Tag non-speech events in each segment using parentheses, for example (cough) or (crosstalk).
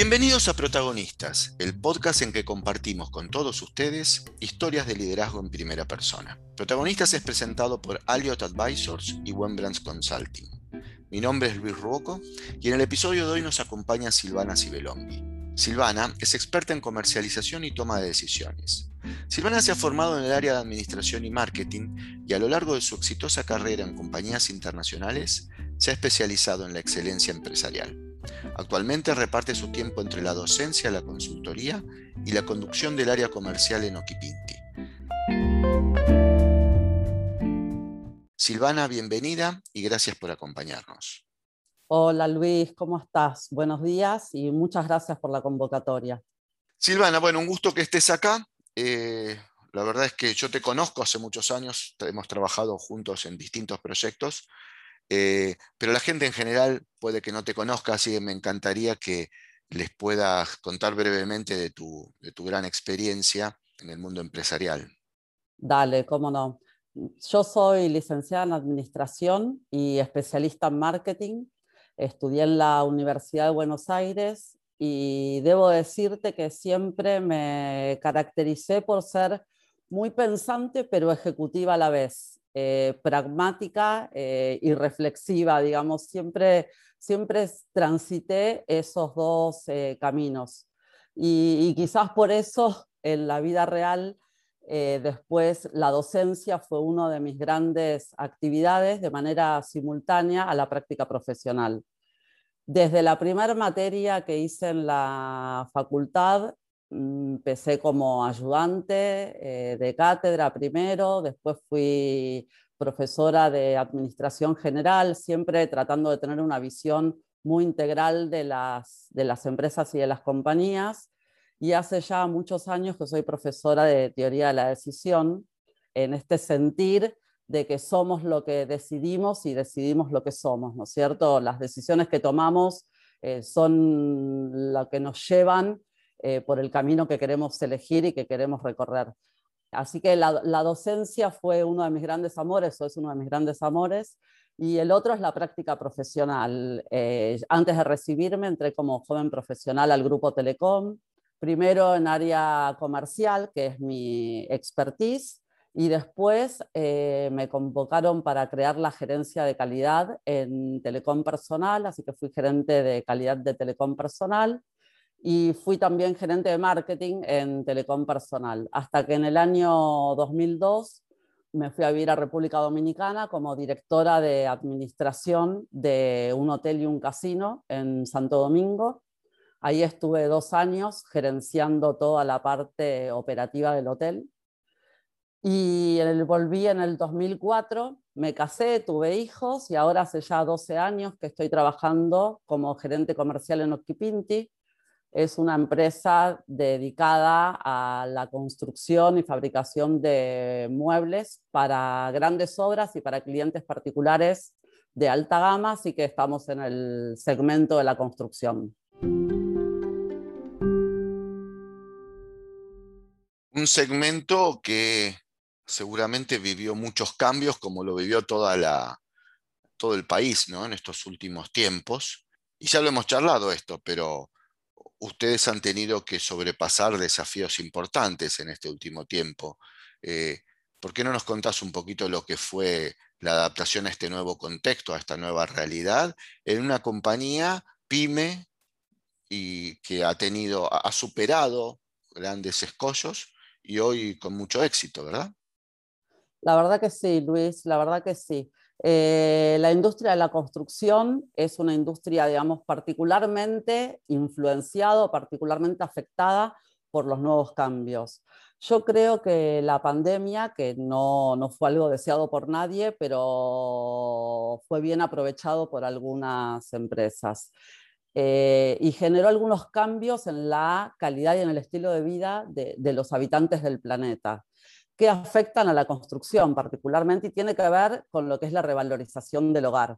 Bienvenidos a Protagonistas, el podcast en que compartimos con todos ustedes historias de liderazgo en primera persona. Protagonistas es presentado por Alliot Advisors y Wembrands Consulting. Mi nombre es Luis Ruoco y en el episodio de hoy nos acompaña Silvana Sibelonghi. Silvana es experta en comercialización y toma de decisiones. Silvana se ha formado en el área de administración y marketing y a lo largo de su exitosa carrera en compañías internacionales se ha especializado en la excelencia empresarial. Actualmente reparte su tiempo entre la docencia, la consultoría y la conducción del área comercial en Oquipinti. Silvana, bienvenida y gracias por acompañarnos. Hola Luis, ¿cómo estás? Buenos días y muchas gracias por la convocatoria. Silvana, bueno, un gusto que estés acá. Eh, la verdad es que yo te conozco hace muchos años, hemos trabajado juntos en distintos proyectos eh, pero la gente en general puede que no te conozca, así que me encantaría que les puedas contar brevemente de tu, de tu gran experiencia en el mundo empresarial. Dale, cómo no. Yo soy licenciada en Administración y especialista en Marketing. Estudié en la Universidad de Buenos Aires y debo decirte que siempre me caractericé por ser muy pensante pero ejecutiva a la vez. Eh, pragmática eh, y reflexiva, digamos, siempre, siempre transité esos dos eh, caminos. Y, quizás por eso en la vida real, después la docencia fue una de mis grandes actividades de manera simultánea a la práctica profesional. Desde la primera materia que hice en la facultad, empecé como ayudante eh, de cátedra primero, después fui profesora de administración general, siempre tratando de tener una visión muy integral de las, de las empresas y de las compañías. Y hace ya muchos años que soy profesora de teoría de la decisión, en este sentir de que somos lo que decidimos y decidimos lo que somos, ¿no es cierto? Las decisiones que tomamos eh, son lo que nos llevan eh, por el camino que queremos elegir y que queremos recorrer. Así que la, docencia fue uno de mis grandes amores, o es uno de mis grandes amores, y el otro es la práctica profesional. Eh, antes de recibirme entré como joven profesional al grupo Telecom, primero en área comercial, que es mi expertise, y después eh, me convocaron para crear la gerencia de calidad en Telecom Personal, así que fui gerente de calidad de Telecom Personal y fui también gerente de marketing en Telecom Personal, hasta que en el año 2002 me fui a vivir a República Dominicana como directora de administración de un hotel y un casino en Santo Domingo. Ahí estuve dos años gerenciando toda la parte operativa del hotel. Y volví en el 2004, me casé, tuve hijos y ahora hace ya 12 años que estoy trabajando como gerente comercial en Oquipinti, es una empresa dedicada a la construcción y fabricación de muebles para grandes obras y para clientes particulares de alta gama, así que estamos en el segmento de la construcción. Un segmento que seguramente vivió muchos cambios, como lo vivió toda la, todo el país ¿no? en estos últimos tiempos. Y ya lo hemos charlado esto, pero ustedes han tenido que sobrepasar desafíos importantes en este último tiempo. Eh, ¿Por qué no nos contás un poquito lo que fue la adaptación a este nuevo contexto, a esta nueva realidad, en una compañía pyme y que ha tenido, ha superado grandes escollos y hoy con mucho éxito, ¿verdad? La verdad que sí, Luis, la verdad que sí. Eh, la industria de la construcción es una industria, digamos, particularmente influenciada, particularmente afectada por los nuevos cambios. Yo creo que la pandemia, que no, no, fue algo deseado por nadie, pero fue bien aprovechado por algunas empresas. Eh, y generó algunos cambios en la calidad y en el estilo de vida de los habitantes del planeta que afectan a la construcción particularmente y tiene que ver con lo que es la revalorización del hogar.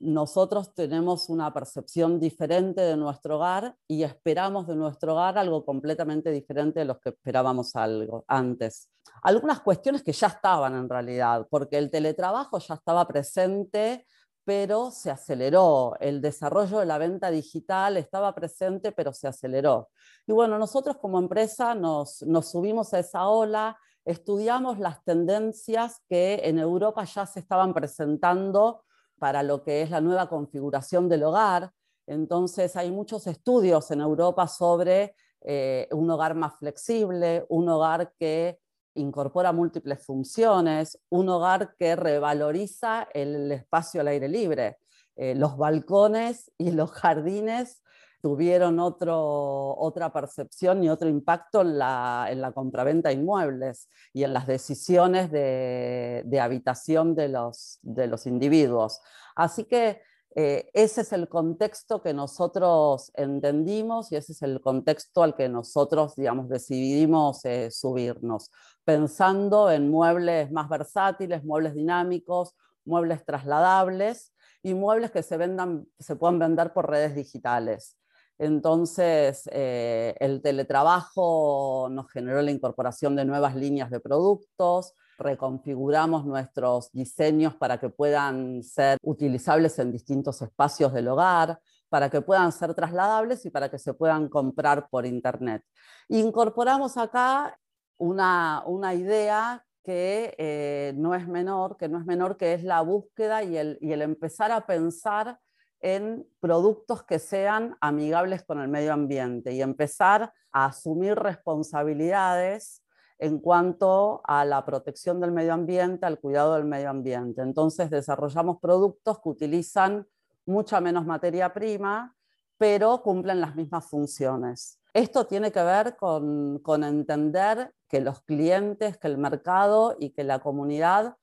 Nosotros tenemos una percepción diferente de nuestro hogar y esperamos de nuestro hogar algo completamente diferente de lo que esperábamos algo antes. Algunas cuestiones que ya estaban en realidad, porque el teletrabajo ya estaba presente pero se aceleró. El desarrollo de la venta digital estaba presente, pero se aceleró. Y bueno, nosotros como empresa nos, nos subimos a esa ola, estudiamos las tendencias que en Europa ya se estaban presentando para lo que es la nueva configuración del hogar. Entonces hay muchos estudios en Europa sobre eh, un hogar más flexible, un hogar que incorpora múltiples funciones, un hogar que revaloriza el espacio al aire libre. Eh, los balcones y los jardines tuvieron otro, otra percepción y otro impacto en la, en la compraventa de inmuebles y en las decisiones de, de habitación de los, de los individuos. Así que eh, ese es el contexto que nosotros entendimos y ese es el contexto al que nosotros, digamos, decidimos eh, subirnos, pensando en muebles más versátiles, muebles dinámicos, muebles trasladables y muebles que se, vendan, se puedan vender por redes digitales. Entonces, eh, el teletrabajo nos generó la incorporación de nuevas líneas de productos, reconfiguramos nuestros diseños para que puedan ser utilizables en distintos espacios del hogar, para que puedan ser trasladables y para que se puedan comprar por Internet. Incorporamos acá una, idea que eh, no es menor, que no es menor, que es la búsqueda y el, y el empezar a pensar en productos que sean amigables con el medio ambiente y empezar a asumir responsabilidades en cuanto a la protección del medio ambiente, al cuidado del medio ambiente. Entonces desarrollamos productos que utilizan mucha menos materia prima, pero cumplen las mismas funciones. Esto tiene que ver con, con entender que los clientes, que el mercado y que la comunidad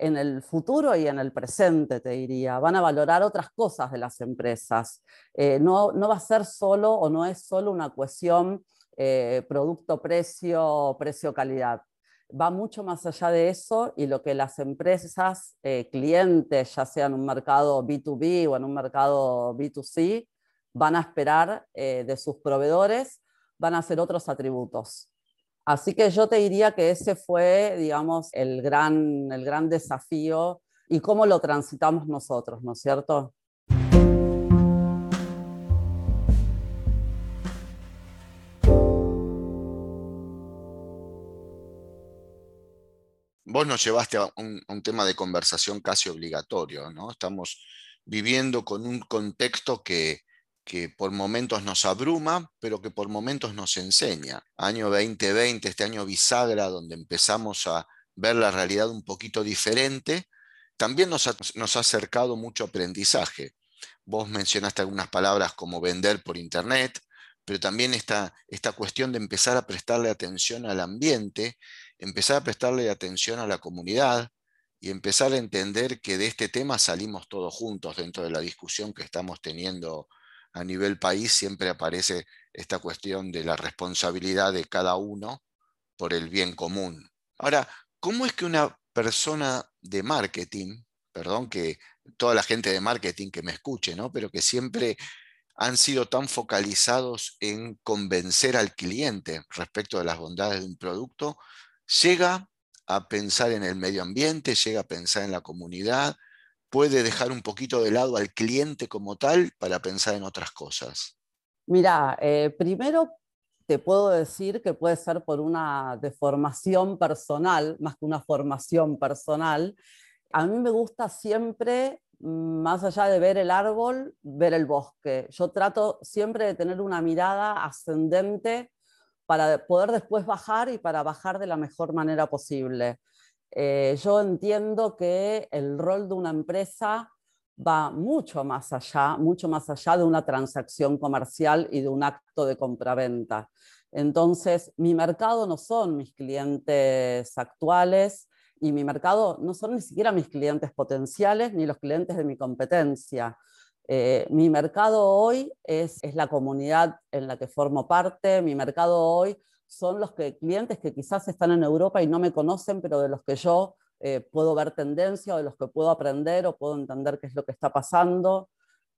en el futuro y en el presente, te diría. Van a valorar otras cosas de las empresas. Eh, no, no, va a ser solo o no es solo una cuestión eh, producto-precio, precio-calidad. Va mucho más allá de eso y lo que las empresas, eh, clientes, ya sea en un mercado B2B o en un mercado B2C, van a esperar de sus proveedores, van a ser otros atributos. Así que yo te diría que ese fue, digamos, el gran, el gran desafío y cómo lo transitamos nosotros, ¿no es cierto? Vos nos llevaste a un, a un, tema de conversación casi obligatorio, ¿no? Estamos viviendo con un contexto que, que por momentos nos abruma, pero que por momentos nos enseña. Año 2020, este año bisagra, donde empezamos a ver la realidad un poquito diferente, también nos ha, acercado mucho aprendizaje. Vos mencionaste algunas palabras como vender por Internet, pero también esta, esta cuestión de empezar a prestarle atención al ambiente, empezar a prestarle atención a la comunidad y empezar a entender que de este tema salimos todos juntos dentro de la discusión que estamos teniendo a nivel país siempre aparece esta cuestión de la responsabilidad de cada uno por el bien común. Ahora, ¿cómo es que una persona de marketing, perdón que toda la gente de marketing que me escuche, ¿no? pero que siempre han sido tan focalizados en convencer al cliente respecto de las bondades de un producto, llega a pensar en el medio ambiente, llega a pensar en la comunidad, puede dejar un poquito de lado al cliente como tal para pensar en otras cosas? Mira, eh, primero te puedo decir que puede ser por una deformación personal, más que una formación personal. A mí me gusta siempre, mm, más allá de ver el árbol, ver el bosque. Yo trato siempre de tener una mirada ascendente para poder después bajar y para bajar de la mejor manera posible. Eh, yo entiendo que el rol de una empresa va mucho más allá, mucho más allá de una transacción comercial y de un acto de compraventa. Entonces, mi mercado no son mis clientes actuales y mi mercado no son ni siquiera mis clientes potenciales ni los clientes de mi competencia. Eh, mi mercado hoy es, es la comunidad en la que formo parte, mi mercado hoy son los clientes que quizás están en Europa y no me conocen, pero de los que yo eh, puedo ver tendencia o de los que puedo aprender o puedo entender qué es lo que está pasando.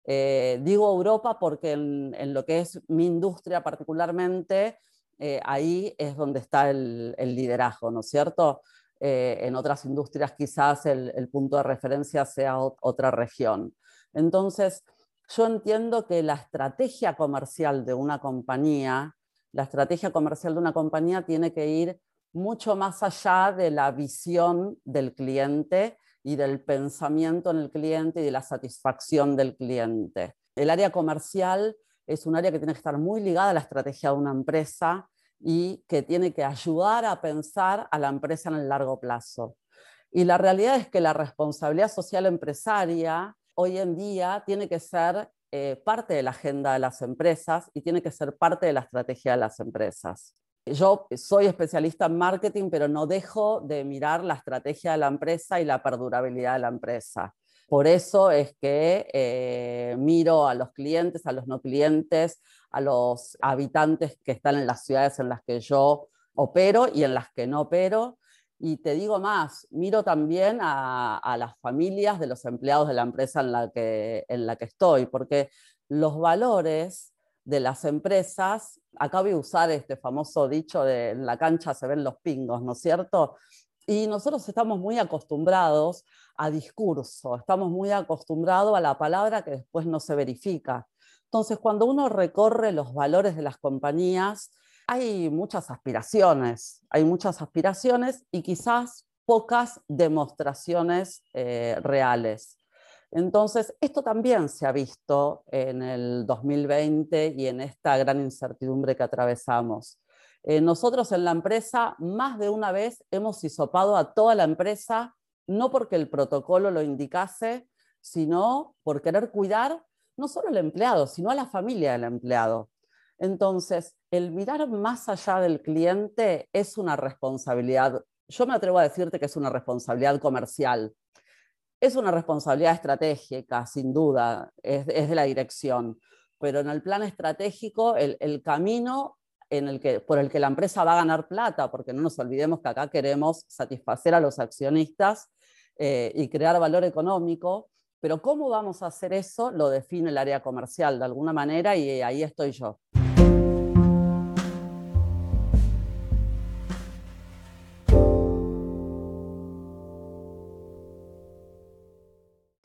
Eh, digo Europa porque en, lo que es mi industria particularmente, eh, ahí es donde está el, liderazgo, ¿no es cierto? en otras industrias quizás el, punto de referencia sea otra región. Entonces, yo entiendo que la estrategia comercial de una compañía, la estrategia comercial de una compañía tiene que ir mucho más allá de la visión del cliente y del pensamiento en el cliente y de la satisfacción del cliente. El área comercial es un área que tiene que estar muy ligada a la estrategia de una empresa y que tiene que ayudar a pensar a la empresa en el largo plazo. Y la realidad es que la responsabilidad social empresaria hoy en día tiene que ser eh, parte de la agenda de las empresas y tiene que ser parte de la estrategia de las empresas. Yo soy especialista en marketing, pero no dejo de mirar la estrategia de la empresa y la perdurabilidad de la empresa. Por eso es que eh, miro a los clientes, a los no clientes, a los habitantes que están en las ciudades en las que yo opero y en las que no opero. Y te digo más, miro también a, las familias de los empleados de la empresa en la, que, en la que estoy, porque los valores de las empresas, acabo de usar este famoso dicho de en la cancha se ven los pingos, ¿no es cierto? Y nosotros estamos muy acostumbrados a discurso, estamos muy acostumbrados a la palabra que después no se verifica. Entonces, cuando uno recorre los valores de las compañías, hay muchas aspiraciones, hay muchas aspiraciones y quizás pocas demostraciones eh, reales. Entonces, esto también se ha visto en el 2020 y en esta gran incertidumbre que atravesamos. Eh, nosotros en la empresa más de una vez hemos hisopado a toda la empresa, no porque el protocolo lo indicase, sino por querer cuidar no solo al empleado, sino a la familia del empleado. Entonces, el mirar más allá del cliente es una responsabilidad. Yo me atrevo a decirte que es una responsabilidad comercial. Es una responsabilidad estratégica, sin duda, es, de la dirección. Pero en el plan estratégico, el, camino por el que la empresa va a ganar plata, porque no nos olvidemos que acá queremos satisfacer a los accionistas eh, y crear valor económico, pero cómo vamos a hacer eso lo define el área comercial de alguna manera y ahí estoy yo.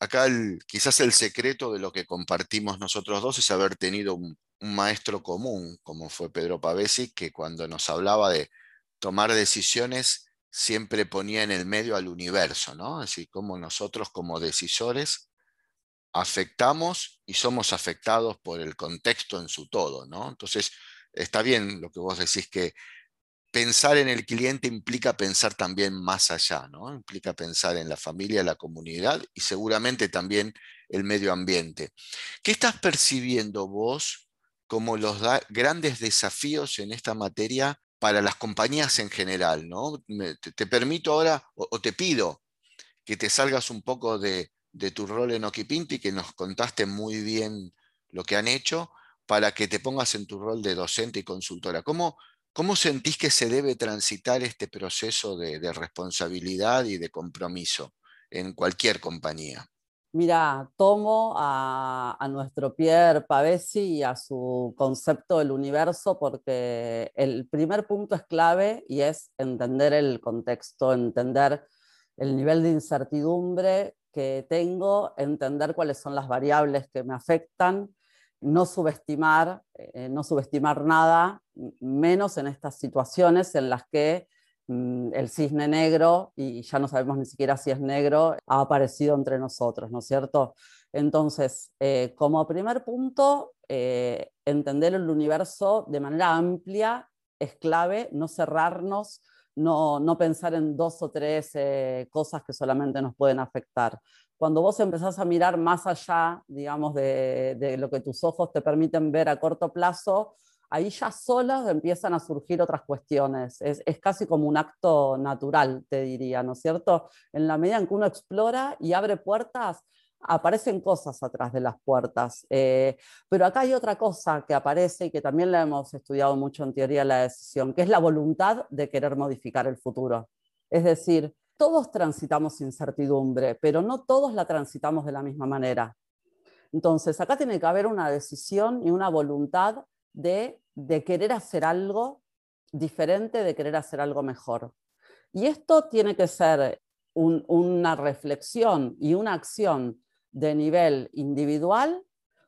Acá quizás el secreto de lo que compartimos nosotros dos es haber tenido un, maestro común, como fue Pedro Pavesi, que cuando nos hablaba de tomar decisiones siempre ponía en el medio al universo, ¿no? Así como nosotros como decisores afectamos y somos afectados por el contexto en su todo, ¿no? Entonces, está bien lo que vos decís que pensar en el cliente implica pensar también más allá, ¿no? Implica pensar en la familia, la comunidad y seguramente también el medio ambiente. ¿Qué estás percibiendo vos como los grandes desafíos en esta materia para las compañías en general, ¿no? te, permito ahora o te pido que te salgas un poco de, tu rol en Okipinti, que nos contaste muy bien lo que han hecho, para que te pongas en tu rol de docente y consultora. ¿Cómo, cómo sentís que se debe transitar este proceso de, responsabilidad y de compromiso en cualquier compañía? Mira, tomo a, nuestro Pierre Pavesi y a su concepto del universo porque el primer punto es clave y es entender el contexto, entender el nivel de incertidumbre que tengo, entender cuáles son las variables que me afectan, no subestimar, eh, no subestimar nada, menos en estas situaciones en las que mm, el cisne negro, y ya no sabemos ni siquiera si es negro, ha aparecido entre nosotros, ¿no es cierto? Entonces, eh, como primer punto, eh, entender el universo de manera amplia es clave, no cerrarnos no, pensar en dos o tres eh, cosas que solamente nos pueden afectar. Cuando vos empezás a mirar más allá, digamos, de, lo que tus ojos te permiten ver a corto plazo, ahí ya solas empiezan a surgir otras cuestiones. Es, casi como un acto natural, te diría, ¿no es cierto? En la medida en que uno explora y abre puertas, aparecen cosas atrás de las puertas. Eh, pero acá hay otra cosa que aparece y que también la hemos estudiado mucho en teoría de la decisión, que es la voluntad de querer modificar el futuro. Es decir, todos transitamos incertidumbre, pero no todos la transitamos de la misma manera. Entonces, acá tiene que haber una decisión y una voluntad de, querer hacer algo diferente, de querer hacer algo mejor. Y esto tiene que ser una reflexión y una acción de nivel individual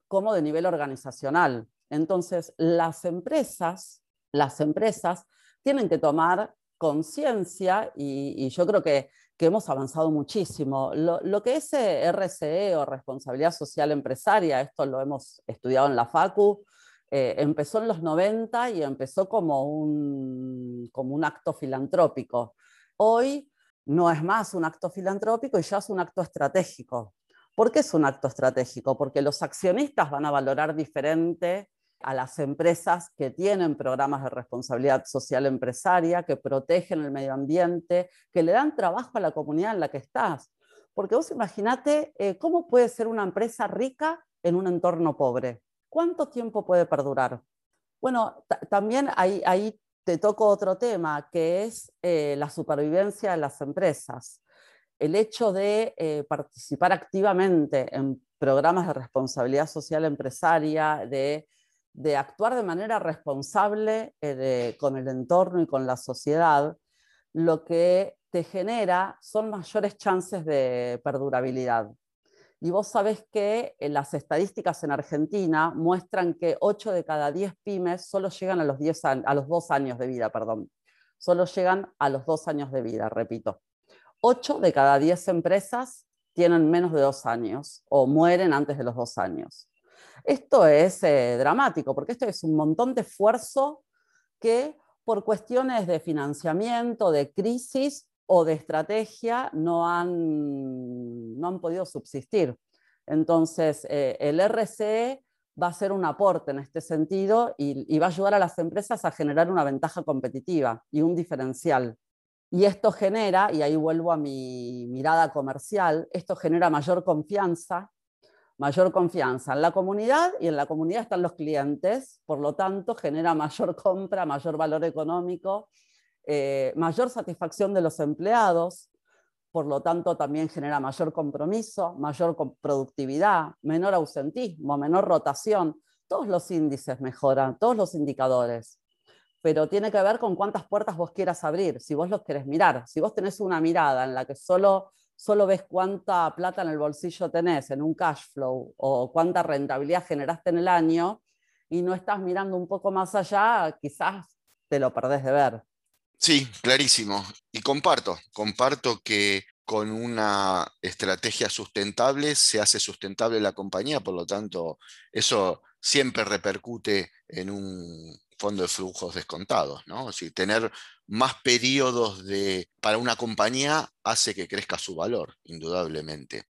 como de nivel organizacional. Entonces, las empresas, las empresas tienen que tomar conciencia y, yo creo que, hemos avanzado muchísimo. Lo, que es RCE o responsabilidad social empresaria, esto lo hemos estudiado en la FACU, eh, empezó en los 90 y empezó como un, como un acto filantrópico. Hoy no es más un acto filantrópico y ya es un acto estratégico. ¿Por qué es un acto estratégico? Porque los accionistas van a valorar diferente a las empresas que tienen programas de responsabilidad social empresaria, que protegen el medio ambiente, que le dan trabajo a la comunidad en la que estás. Porque vos imaginate eh, cómo puede ser una empresa rica en un entorno pobre. ¿Cuánto tiempo puede perdurar? Bueno, también ahí, te toco otro tema, que es eh, la supervivencia de las empresas. El hecho de eh, participar activamente en programas de responsabilidad social empresaria, de de actuar de manera responsable eh, con el entorno y con la sociedad, lo que te genera son mayores chances de perdurabilidad. Y vos sabés que eh, las estadísticas en Argentina muestran que 8 de cada 10 pymes solo llegan a los, 10 a los 2 años de vida, perdón. Solo llegan a los 2 años de vida, repito. 8 de cada 10 empresas tienen menos de 2 años o mueren antes de los 2 años. Esto es eh, dramático, porque esto es un montón de esfuerzo que por cuestiones de financiamiento, de crisis o de estrategia no han, no han podido subsistir. Entonces, eh, el RCE va a ser un aporte en este sentido y, va a ayudar a las empresas a generar una ventaja competitiva y un diferencial. Y esto genera, y ahí vuelvo a mi mirada comercial, esto genera mayor confianza mayor confianza en la comunidad y en la comunidad están los clientes, por lo tanto genera mayor compra, mayor valor económico, eh, mayor satisfacción de los empleados, por lo tanto también genera mayor compromiso, mayor productividad, menor ausentismo, menor rotación, todos los índices mejoran, todos los indicadores. Pero tiene que ver con cuántas puertas vos quieras abrir, si vos los querés mirar. Si vos tenés una mirada en la que solo solo ves cuánta plata en el bolsillo tenés en un cash flow o cuánta rentabilidad generaste en el año y no estás mirando un poco más allá, quizás te lo perdés de ver. Sí, clarísimo. Y comparto, comparto que con una estrategia sustentable se hace sustentable la compañía, por lo tanto, eso siempre repercute en un fondo de flujos descontados, ¿no? Es tener más periodos de, para una compañía hace que crezca su valor, indudablemente.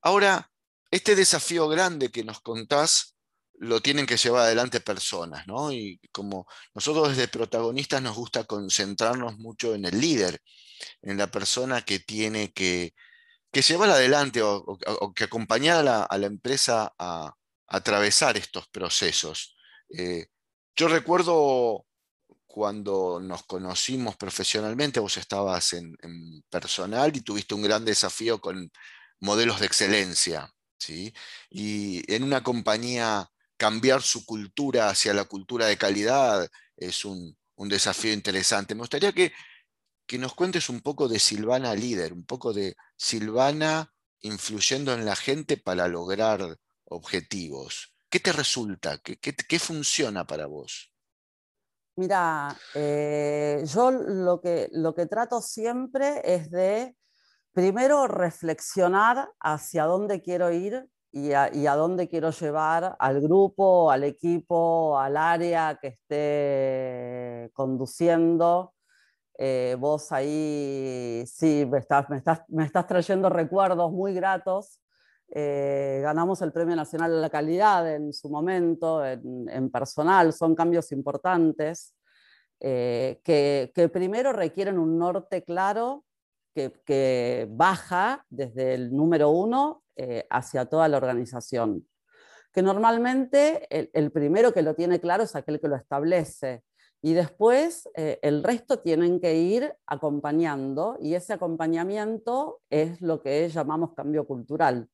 Ahora, este desafío grande que nos contás lo tienen que llevar adelante personas, ¿no? Y como nosotros desde protagonistas nos gusta concentrarnos mucho en el líder, en la persona que tiene que que llevar adelante o, que acompañar a la, empresa a, atravesar estos procesos. Eh, yo recuerdo cuando nos conocimos profesionalmente, vos estabas en, personal y tuviste un gran desafío con modelos de excelencia. ¿sí? Y en una compañía cambiar su cultura hacia la cultura de calidad es un, desafío interesante. Me gustaría que que nos cuentes un poco de Silvana líder, un poco de Silvana influyendo en la gente para lograr objetivos. ¿Qué te resulta? ¿Qué, funciona para vos? Mira, eh, yo lo que, lo que trato siempre es de, primero, reflexionar hacia dónde quiero ir y a, dónde quiero llevar al grupo, al equipo, al área que esté conduciendo eh, vos ahí, sí, me estás, trayendo recuerdos muy gratos. Eh, ganamos el Premio Nacional de la Calidad en su momento, en, personal, son cambios importantes eh, que, primero requieren un norte claro que, baja desde el número uno hacia toda la organización. Que normalmente el, el primero que lo tiene claro es aquel que lo establece y después eh, el resto tienen que ir acompañando y ese acompañamiento es lo que llamamos cambio cultural.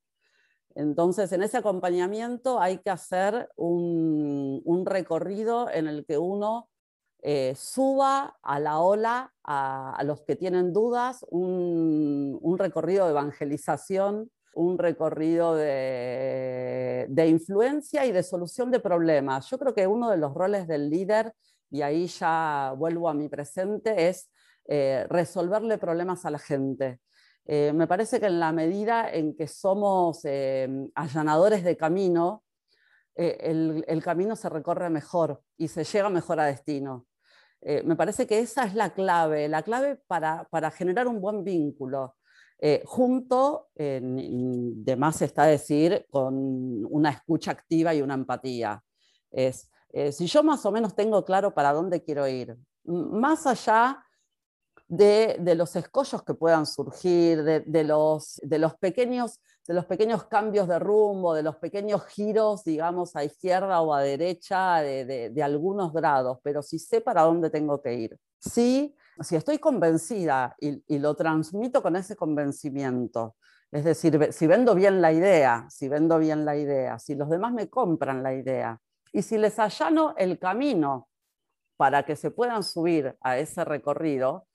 Entonces, en ese acompañamiento hay que hacer un, recorrido en el que uno eh, suba a la ola a, los que tienen dudas un, recorrido de evangelización, un recorrido de, influencia y de solución de problemas. Yo creo que uno de los roles del líder, y ahí ya vuelvo a mi presente, es eh, resolverle problemas a la gente. Eh, me parece que en la medida en que somos allanadores de camino, el, camino se recorre mejor y se llega mejor a destino. Eh, me parece que esa es la clave, la clave para, generar un buen vínculo. Eh, junto, de más está decir, con una escucha activa y una empatía. Es, eh, si yo más o menos tengo claro para dónde quiero ir, más allá de, los escollos que puedan surgir, de, los, de, los pequeños, de los pequeños cambios de rumbo, de los pequeños giros, digamos, a izquierda o a derecha de, algunos grados, pero si sé para dónde tengo que ir. Sí, si estoy convencida y, y lo transmito con ese convencimiento, es decir, si vendo bien la idea, si vendo bien la idea, si los demás me compran la idea y si les allano el camino para que se puedan subir a ese recorrido,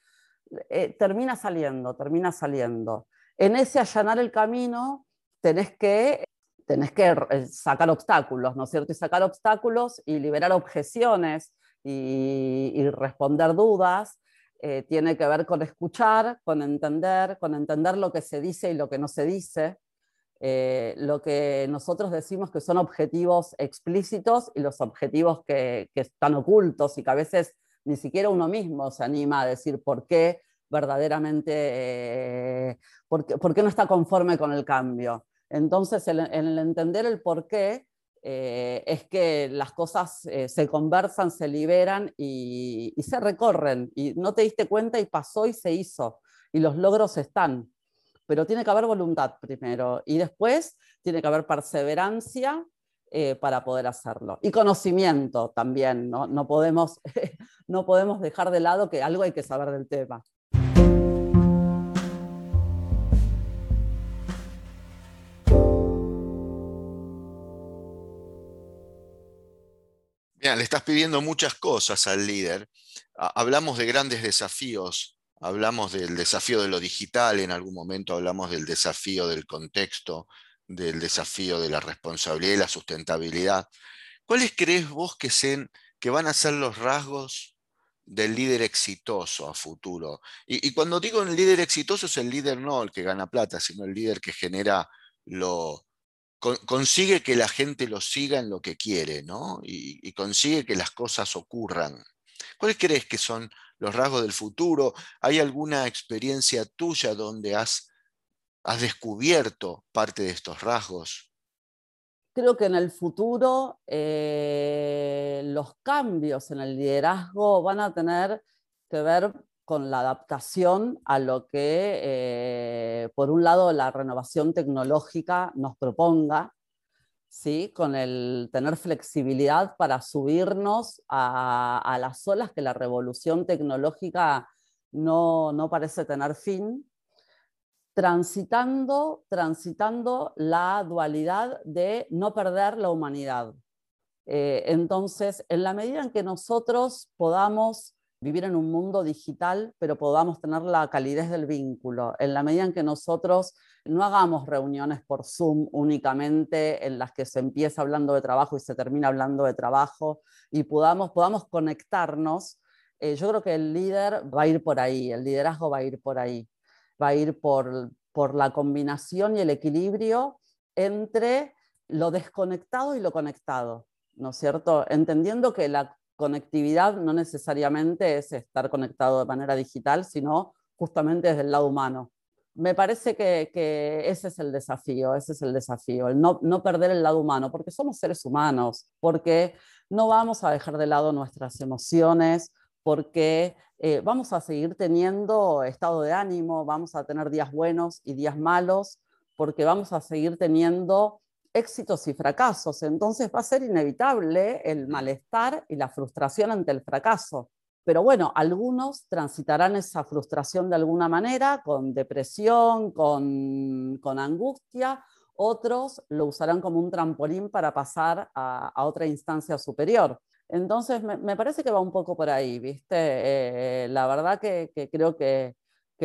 eh, termina saliendo, termina saliendo. En ese allanar el camino tenés que, eh, sacar obstáculos, ¿no es cierto? Y sacar obstáculos y liberar objeciones y, responder dudas. Eh, tiene que ver con escuchar, con entender, con entender lo que se dice y lo que no se dice. lo que nosotros decimos que son objetivos explícitos y los objetivos que, están ocultos y que a veces ni siquiera uno mismo se anima a decir por qué verdaderamente, eh, por, qué, no está conforme con el cambio. Entonces, el, el entender el por qué eh, es que las cosas eh, se conversan, se liberan y, se recorren. Y no te diste cuenta y pasó y se hizo. Y los logros están. Pero tiene que haber voluntad primero. Y después tiene que haber perseverancia eh, para poder hacerlo. Y conocimiento también, ¿no? No, podemos, (laughs) no podemos dejar de lado que algo hay que saber del tema. Le estás pidiendo muchas cosas al líder. Hablamos de grandes desafíos, hablamos del desafío de lo digital, en algún momento hablamos del desafío del contexto, del desafío de la responsabilidad y la sustentabilidad. ¿Cuáles crees vos que, sean, que van a ser los rasgos del líder exitoso a futuro? Y, cuando digo el líder exitoso es el líder no el que gana plata, sino el líder que genera lo, consigue que la gente lo siga en lo que quiere, ¿no? Y, consigue que las cosas ocurran. ¿Cuáles crees que son los rasgos del futuro? ¿Hay alguna experiencia tuya donde has has descubierto parte de estos rasgos? Creo que en el futuro eh, los cambios en el liderazgo van a tener que ver con la adaptación a lo que, eh, por un lado, la renovación tecnológica nos proponga, ¿sí? con el tener flexibilidad para subirnos a, las olas que la revolución tecnológica no, no parece tener fin, transitando, transitando la dualidad de no perder la humanidad. Eh, entonces, en la medida en que nosotros podamos vivir en un mundo digital, pero podamos tener la calidez del vínculo, en la medida en que nosotros no hagamos reuniones por Zoom únicamente en las que se empieza hablando de trabajo y se termina hablando de trabajo, y podamos, podamos conectarnos, eh, yo creo que el líder va a ir por ahí, el liderazgo va a ir por ahí va a ir por, por la combinación y el equilibrio entre lo desconectado y lo conectado, ¿no es cierto? Entendiendo que la conectividad no necesariamente es estar conectado de manera digital, sino justamente desde el lado humano. Me parece que, ese es el desafío, ese es el desafío, el no, no perder el lado humano, porque somos seres humanos, porque no vamos a dejar de lado nuestras emociones, porque eh, vamos a seguir teniendo estado de ánimo, vamos a tener días buenos y días malos, porque vamos a seguir teniendo éxitos y fracasos. Entonces va a ser inevitable el malestar y la frustración ante el fracaso. Pero bueno, algunos transitarán esa frustración de alguna manera, con depresión, con, angustia, otros lo usarán como un trampolín para pasar a otra instancia superior. Entonces, me, parece que va un poco por ahí, ¿viste? Eh, la verdad que, creo que,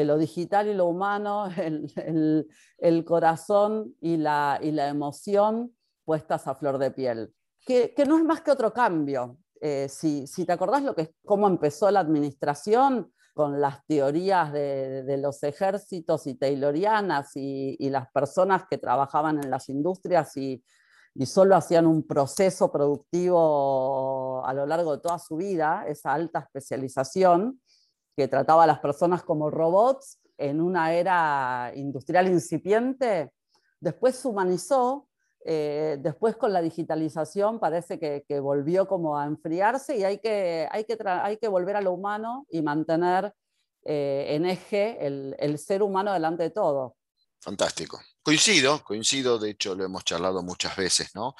lo digital y lo humano, (laughs) el, corazón y la, emoción puestas a flor de piel, que, no es más que otro cambio. Eh, si, te acordás lo que, cómo empezó la administración, con las teorías de, los ejércitos y taylorianas y, las personas que trabajaban en las industrias y solo hacían un proceso productivo a lo largo de toda su vida, esa alta especialización que trataba a las personas como robots en una era industrial incipiente, después se humanizó, eh, después con la digitalización parece que, volvió como a enfriarse y hay que, hay que, hay que volver a lo humano y mantener eh, en eje el, el ser humano delante de todo. Fantástico. Coincido, coincido, de hecho lo hemos charlado muchas veces, ¿no?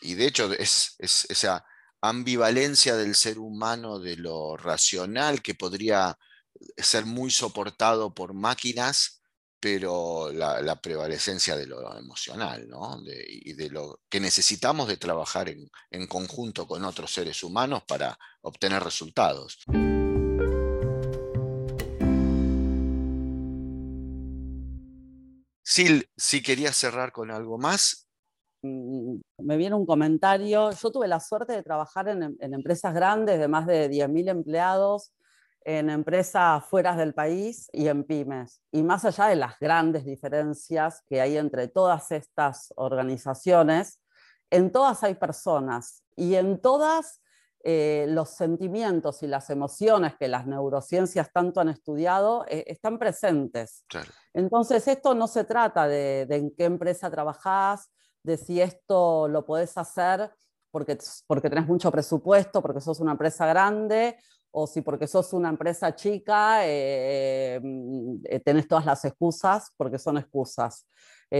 Y de hecho es, esa ambivalencia del ser humano de lo racional que podría ser muy soportado por máquinas, pero la, prevalecencia de lo emocional, ¿no? y de lo que necesitamos de trabajar en, en conjunto con otros seres humanos para obtener resultados. Sil, si querías cerrar con algo más. Mm, me viene un comentario. Yo tuve la suerte de trabajar en, empresas grandes de más de 10.000 empleados, en empresas fuera del país y en pymes. Y más allá de las grandes diferencias que hay entre todas estas organizaciones, en todas hay personas y en todas eh, los sentimientos y las emociones que las neurociencias tanto han estudiado eh, están presentes. Entonces, esto no se trata de, en qué empresa trabajás, de si esto lo podés hacer porque, porque tenés mucho presupuesto, porque sos una empresa grande, o si porque sos una empresa chica eh, tenés todas las excusas, porque son excusas.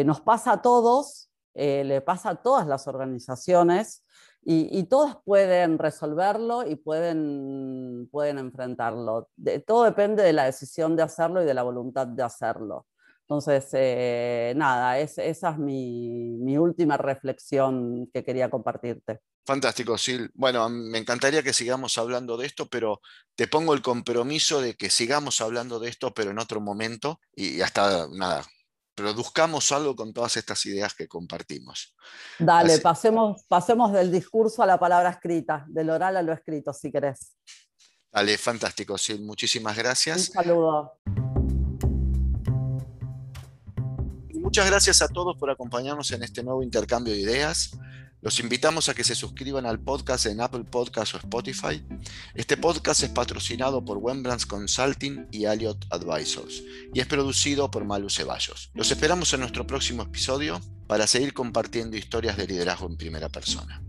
nos pasa a todos, le pasa a todas las organizaciones y, todas pueden resolverlo y pueden, pueden enfrentarlo. todo depende de la decisión de hacerlo y de la voluntad de hacerlo. Entonces, eh, nada, esa es mi, mi, última reflexión que quería compartirte. Fantástico, Sil. Bueno, me encantaría que sigamos hablando de esto, pero te pongo el compromiso de que sigamos hablando de esto, pero en otro momento y hasta nada, produzcamos algo con todas estas ideas que compartimos. Dale, pasemos, pasemos del discurso a la palabra escrita, del oral a lo escrito, si querés. Dale, fantástico, sí, muchísimas gracias. Un saludo. Muchas gracias a todos por acompañarnos en este nuevo intercambio de ideas. Los invitamos a que se suscriban al podcast en Apple Podcasts o Spotify. Este podcast es patrocinado por Wembrands Consulting y Elliott Advisors y es producido por Malu Ceballos. Los esperamos en nuestro próximo episodio para seguir compartiendo historias de liderazgo en primera persona.